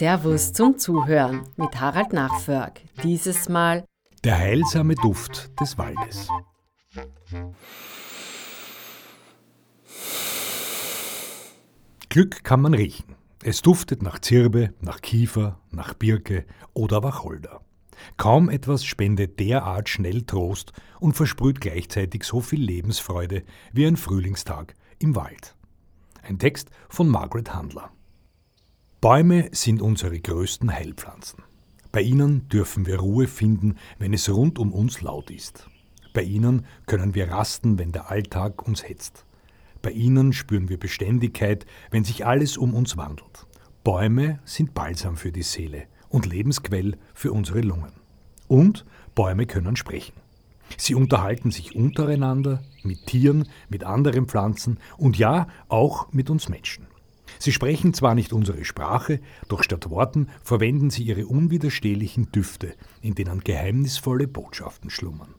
Servus zum Zuhören mit Harald Nachförg. Dieses Mal der heilsame Duft des Waldes. Glück kann man riechen. Es duftet nach Zirbe, nach Kiefer, nach Birke oder Wacholder. Kaum etwas spendet derart schnell Trost und versprüht gleichzeitig so viel Lebensfreude wie ein Frühlingstag im Wald. Ein Text von Margaret Handler. Bäume sind unsere größten Heilpflanzen. Bei ihnen dürfen wir Ruhe finden, wenn es rund um uns laut ist. Bei ihnen können wir rasten, wenn der Alltag uns hetzt. Bei ihnen spüren wir Beständigkeit, wenn sich alles um uns wandelt. Bäume sind Balsam für die Seele und Lebensquell für unsere Lungen. Und Bäume können sprechen. Sie unterhalten sich untereinander, mit Tieren, mit anderen Pflanzen und ja, auch mit uns Menschen. Sie sprechen zwar nicht unsere Sprache, doch statt Worten verwenden sie ihre unwiderstehlichen Düfte, in denen geheimnisvolle Botschaften schlummern.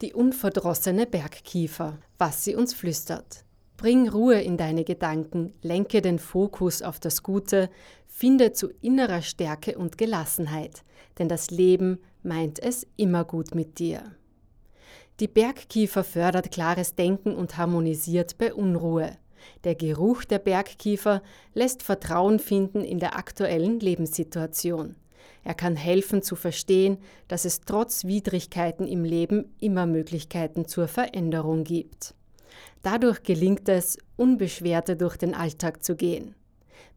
Die unverdrossene Bergkiefer, was sie uns flüstert. Bring Ruhe in deine Gedanken, lenke den Fokus auf das Gute, finde zu innerer Stärke und Gelassenheit, denn das Leben meint es immer gut mit dir. Die Bergkiefer fördert klares Denken und harmonisiert bei Unruhe. Der Geruch der Bergkiefer lässt Vertrauen finden in der aktuellen Lebenssituation. Er kann helfen zu verstehen, dass es trotz Widrigkeiten im Leben immer Möglichkeiten zur Veränderung gibt. Dadurch gelingt es, unbeschwerter durch den Alltag zu gehen.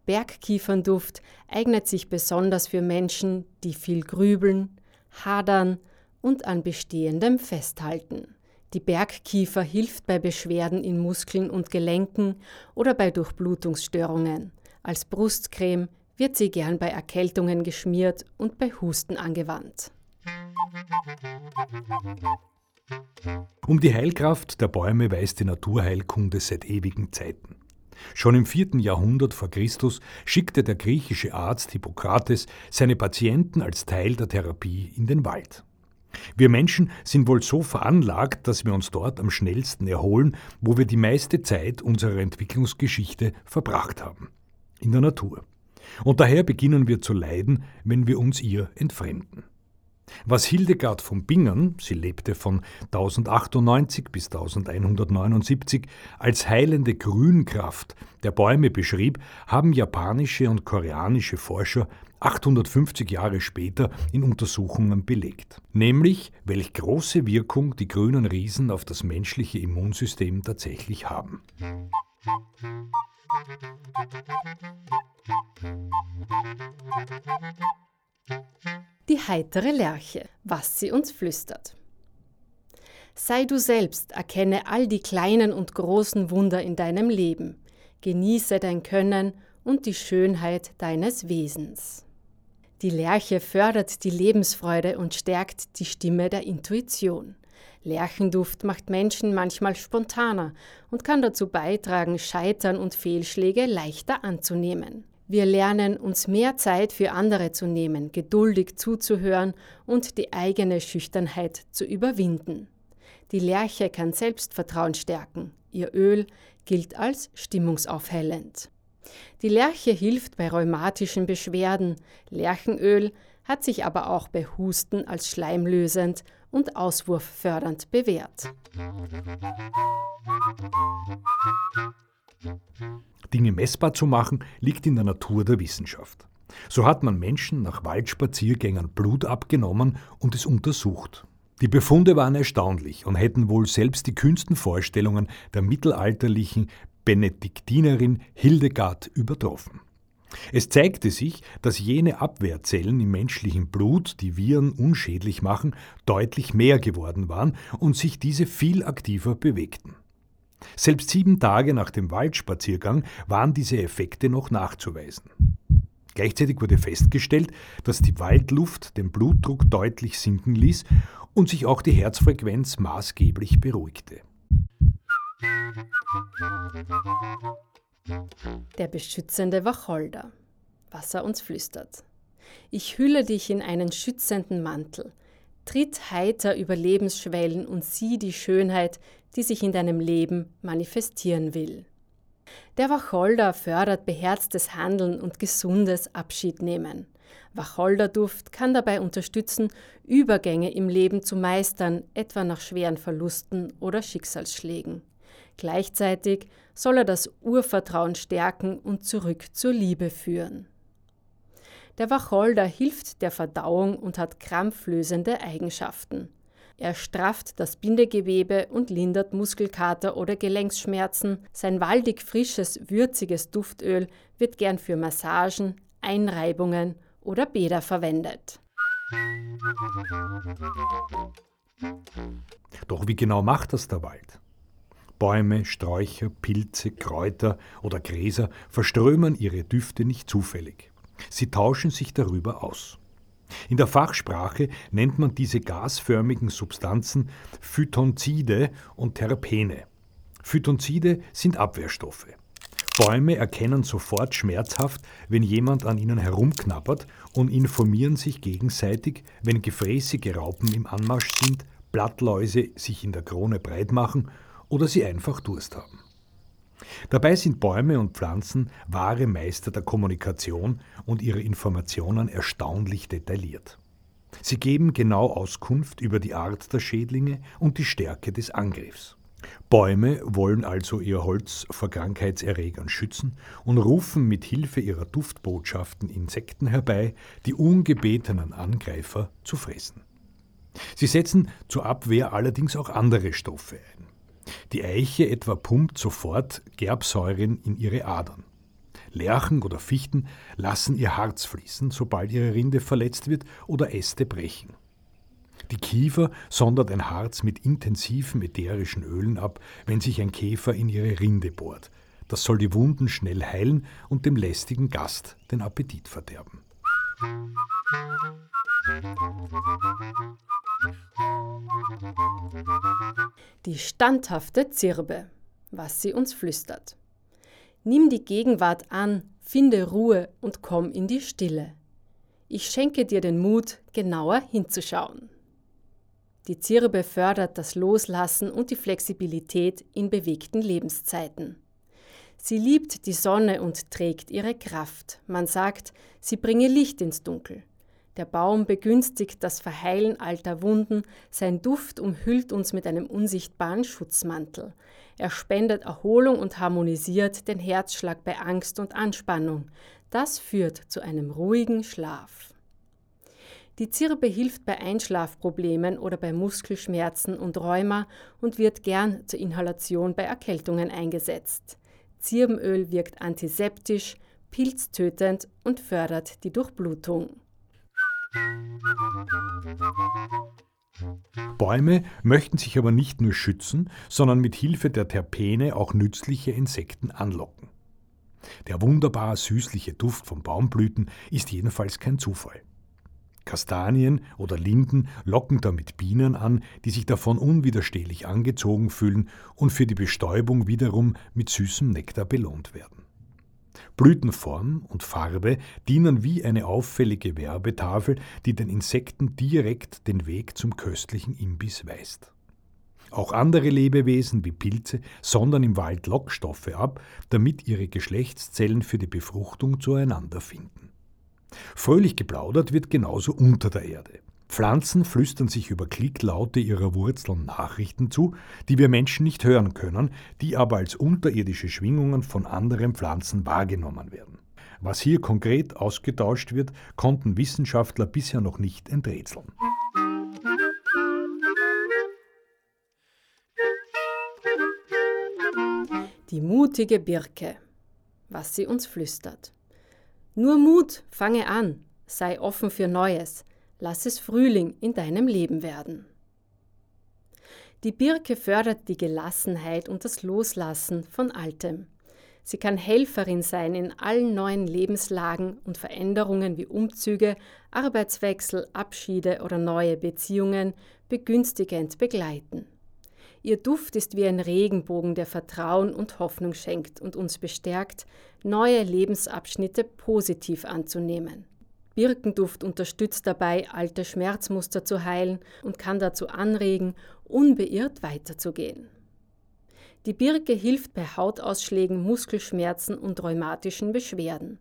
Bergkiefernduft eignet sich besonders für Menschen, die viel grübeln, hadern und an Bestehendem festhalten. Die Bergkiefer hilft bei Beschwerden in Muskeln und Gelenken oder bei Durchblutungsstörungen. Als Brustcreme wird sie gern bei Erkältungen geschmiert und bei Husten angewandt. Um die Heilkraft der Bäume weiß die Naturheilkunde seit ewigen Zeiten. Schon im 4. Jahrhundert vor Christus schickte der griechische Arzt Hippokrates seine Patienten als Teil der Therapie in den Wald. Wir Menschen sind wohl so veranlagt, dass wir uns dort am schnellsten erholen, wo wir die meiste Zeit unserer Entwicklungsgeschichte verbracht haben. In der Natur. Und daher beginnen wir zu leiden, wenn wir uns ihr entfremden. Was Hildegard von Bingen, sie lebte von 1098 bis 1179, als heilende Grünkraft der Bäume beschrieb, haben japanische und koreanische Forscher 850 Jahre später in Untersuchungen belegt. Nämlich, welch große Wirkung die grünen Riesen auf das menschliche Immunsystem tatsächlich haben. Die heitere Lerche, was sie uns flüstert. Sei du selbst, erkenne all die kleinen und großen Wunder in deinem Leben, genieße dein Können und die Schönheit deines Wesens. Die Lerche fördert die Lebensfreude und stärkt die Stimme der Intuition. Lerchenduft macht Menschen manchmal spontaner und kann dazu beitragen, Scheitern und Fehlschläge leichter anzunehmen. Wir lernen uns mehr Zeit für andere zu nehmen, geduldig zuzuhören und die eigene Schüchternheit zu überwinden. Die Lerche kann Selbstvertrauen stärken. Ihr Öl gilt als stimmungsaufhellend. Die Lerche hilft bei rheumatischen Beschwerden. Lerchenöl hat sich aber auch bei Husten als schleimlösend und auswurffördernd bewährt. Dinge messbar zu machen, liegt in der Natur der Wissenschaft. So hat man Menschen nach Waldspaziergängern Blut abgenommen und es untersucht. Die Befunde waren erstaunlich und hätten wohl selbst die kühnsten Vorstellungen der mittelalterlichen Benediktinerin Hildegard übertroffen. Es zeigte sich, dass jene Abwehrzellen im menschlichen Blut, die Viren unschädlich machen, deutlich mehr geworden waren und sich diese viel aktiver bewegten. Selbst sieben Tage nach dem Waldspaziergang waren diese Effekte noch nachzuweisen. Gleichzeitig wurde festgestellt, dass die Waldluft den Blutdruck deutlich sinken ließ und sich auch die Herzfrequenz maßgeblich beruhigte. Der beschützende Wacholder, was er uns flüstert. Ich hülle dich in einen schützenden Mantel. Tritt heiter über Lebensschwellen und sieh die Schönheit, die sich in deinem Leben manifestieren will. Der Wacholder fördert beherztes Handeln und gesundes Abschiednehmen. Wacholderduft kann dabei unterstützen, Übergänge im Leben zu meistern, etwa nach schweren Verlusten oder Schicksalsschlägen. Gleichzeitig soll er das Urvertrauen stärken und zurück zur Liebe führen. Der Wacholder hilft der Verdauung und hat krampflösende Eigenschaften. Er strafft das Bindegewebe und lindert Muskelkater oder Gelenksschmerzen. Sein waldig frisches, würziges Duftöl wird gern für Massagen, Einreibungen oder Bäder verwendet. Doch wie genau macht das der Wald? Bäume, Sträucher, Pilze, Kräuter oder Gräser verströmen ihre Düfte nicht zufällig. Sie tauschen sich darüber aus. In der Fachsprache nennt man diese gasförmigen Substanzen Phytonzide und Terpene. Phytonzide sind Abwehrstoffe. Bäume erkennen sofort schmerzhaft, wenn jemand an ihnen herumknabbert und informieren sich gegenseitig, wenn gefräßige Raupen im Anmarsch sind, Blattläuse sich in der Krone breit machen oder sie einfach Durst haben. Dabei sind Bäume und Pflanzen wahre Meister der Kommunikation und ihre Informationen erstaunlich detailliert. Sie geben genau Auskunft über die Art der Schädlinge und die Stärke des Angriffs. Bäume wollen also ihr Holz vor Krankheitserregern schützen und rufen mit Hilfe ihrer Duftbotschaften Insekten herbei, die ungebetenen Angreifer zu fressen. Sie setzen zur Abwehr allerdings auch andere Stoffe ein. Die Eiche etwa pumpt sofort Gerbsäuren in ihre Adern. Lärchen oder Fichten lassen ihr Harz fließen, sobald ihre Rinde verletzt wird oder Äste brechen. Die Kiefer sondert ein Harz mit intensiven ätherischen Ölen ab, wenn sich ein Käfer in ihre Rinde bohrt. Das soll die Wunden schnell heilen und dem lästigen Gast den Appetit verderben. Die standhafte Zirbe, was sie uns flüstert. Nimm die Gegenwart an, finde Ruhe und komm in die Stille. Ich schenke dir den Mut, genauer hinzuschauen. Die Zirbe fördert das Loslassen und die Flexibilität in bewegten Lebenszeiten. Sie liebt die Sonne und trägt ihre Kraft. Man sagt, sie bringe Licht ins Dunkel. Der Baum begünstigt das Verheilen alter Wunden, sein Duft umhüllt uns mit einem unsichtbaren Schutzmantel. Er spendet Erholung und harmonisiert den Herzschlag bei Angst und Anspannung. Das führt zu einem ruhigen Schlaf. Die Zirbe hilft bei Einschlafproblemen oder bei Muskelschmerzen und Rheuma und wird gern zur Inhalation bei Erkältungen eingesetzt. Zirbenöl wirkt antiseptisch, pilztötend und fördert die Durchblutung. Bäume möchten sich aber nicht nur schützen, sondern mit Hilfe der Terpene auch nützliche Insekten anlocken. Der wunderbar süßliche Duft von Baumblüten ist jedenfalls kein Zufall. Kastanien oder Linden locken damit Bienen an, die sich davon unwiderstehlich angezogen fühlen und für die Bestäubung wiederum mit süßem Nektar belohnt werden. Blütenform und Farbe dienen wie eine auffällige Werbetafel, die den Insekten direkt den Weg zum köstlichen Imbiss weist. Auch andere Lebewesen wie Pilze sondern im Wald Lockstoffe ab, damit ihre Geschlechtszellen für die Befruchtung zueinander finden. Fröhlich geplaudert wird genauso unter der Erde. Pflanzen flüstern sich über Klicklaute ihrer Wurzeln Nachrichten zu, die wir Menschen nicht hören können, die aber als unterirdische Schwingungen von anderen Pflanzen wahrgenommen werden. Was hier konkret ausgetauscht wird, konnten Wissenschaftler bisher noch nicht enträtseln. Die mutige Birke, was sie uns flüstert. Nur Mut, fange an, sei offen für Neues, lass es Frühling in deinem Leben werden. Die Birke fördert die Gelassenheit und das Loslassen von Altem. Sie kann Helferin sein in allen neuen Lebenslagen und Veränderungen wie Umzüge, Arbeitswechsel, Abschiede oder neue Beziehungen begünstigend begleiten. Ihr Duft ist wie ein Regenbogen, der Vertrauen und Hoffnung schenkt und uns bestärkt, neue Lebensabschnitte positiv anzunehmen. Birkenduft unterstützt dabei, alte Schmerzmuster zu heilen und kann dazu anregen, unbeirrt weiterzugehen. Die Birke hilft bei Hautausschlägen, Muskelschmerzen und rheumatischen Beschwerden.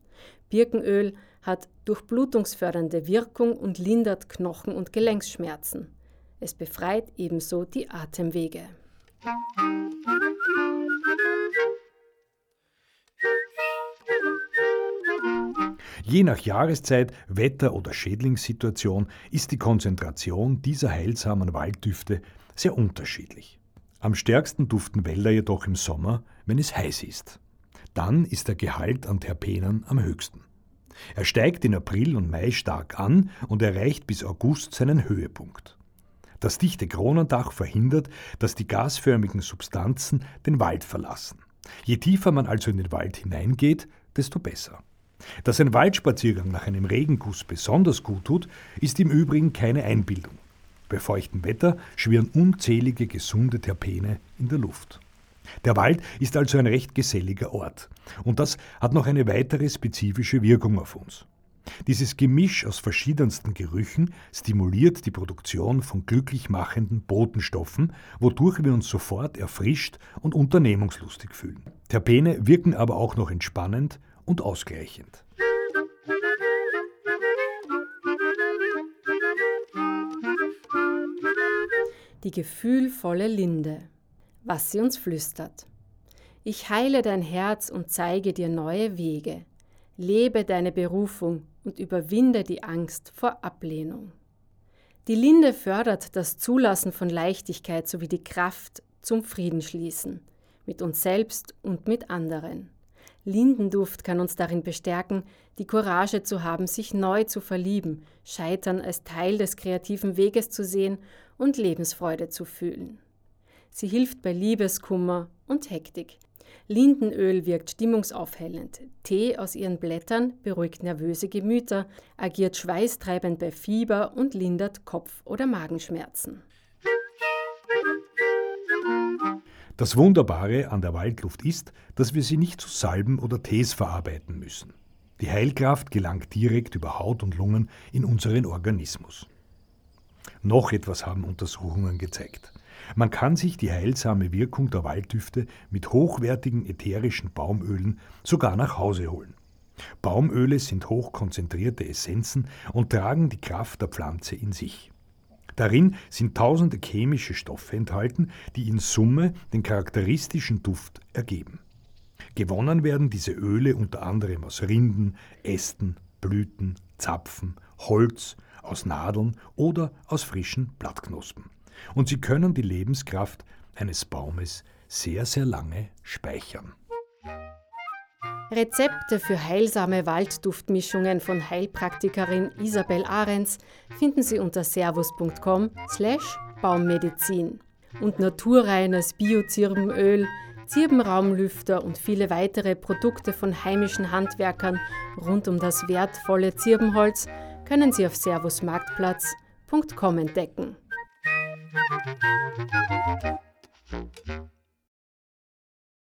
Birkenöl hat durchblutungsfördernde Wirkung und lindert Knochen- und Gelenksschmerzen. Es befreit ebenso die Atemwege. Je nach Jahreszeit, Wetter oder Schädlingssituation ist die Konzentration dieser heilsamen Walddüfte sehr unterschiedlich. Am stärksten duften Wälder jedoch im Sommer, wenn es heiß ist. Dann ist der Gehalt an Terpenen am höchsten. Er steigt in April und Mai stark an und erreicht bis August seinen Höhepunkt. Das dichte Kronendach verhindert, dass die gasförmigen Substanzen den Wald verlassen. Je tiefer man also in den Wald hineingeht, desto besser. Dass ein Waldspaziergang nach einem Regenguss besonders gut tut, ist im Übrigen keine Einbildung. Bei feuchtem Wetter schwirren unzählige gesunde Terpene in der Luft. Der Wald ist also ein recht geselliger Ort. Und das hat noch eine weitere spezifische Wirkung auf uns. Dieses Gemisch aus verschiedensten Gerüchen stimuliert die Produktion von glücklich machenden Botenstoffen, wodurch wir uns sofort erfrischt und unternehmungslustig fühlen. Terpene wirken aber auch noch entspannend und ausgleichend. Die gefühlvolle Linde, was sie uns flüstert. Ich heile dein Herz und zeige dir neue Wege. Lebe deine Berufung und überwinde die Angst vor Ablehnung. Die Linde fördert das Zulassen von Leichtigkeit sowie die Kraft zum Friedensschließen mit uns selbst und mit anderen. Lindenduft kann uns darin bestärken, die Courage zu haben, sich neu zu verlieben, Scheitern als Teil des kreativen Weges zu sehen und Lebensfreude zu fühlen. Sie hilft bei Liebeskummer und Hektik. Lindenöl wirkt stimmungsaufhellend. Tee aus ihren Blättern beruhigt nervöse Gemüter, agiert schweißtreibend bei Fieber und lindert Kopf- oder Magenschmerzen. Das Wunderbare an der Waldluft ist, dass wir sie nicht zu Salben oder Tees verarbeiten müssen. Die Heilkraft gelangt direkt über Haut und Lungen in unseren Organismus. Noch etwas haben Untersuchungen gezeigt. Man kann sich die heilsame Wirkung der Walddüfte mit hochwertigen ätherischen Baumölen sogar nach Hause holen. Baumöle sind hochkonzentrierte Essenzen und tragen die Kraft der Pflanze in sich. Darin sind tausende chemische Stoffe enthalten, die in Summe den charakteristischen Duft ergeben. Gewonnen werden diese Öle unter anderem aus Rinden, Ästen, Blüten, Zapfen, Holz, aus Nadeln oder aus frischen Blattknospen. Und sie können die Lebenskraft eines Baumes sehr, sehr lange speichern. Rezepte für heilsame Waldduftmischungen von Heilpraktikerin Isabel Ahrens finden Sie unter servus.com slash Baummedizin. Und naturreines Biozirbenöl, Zirbenraumlüfter und viele weitere Produkte von heimischen Handwerkern rund um das wertvolle Zirbenholz können Sie auf servusmarktplatz.com entdecken.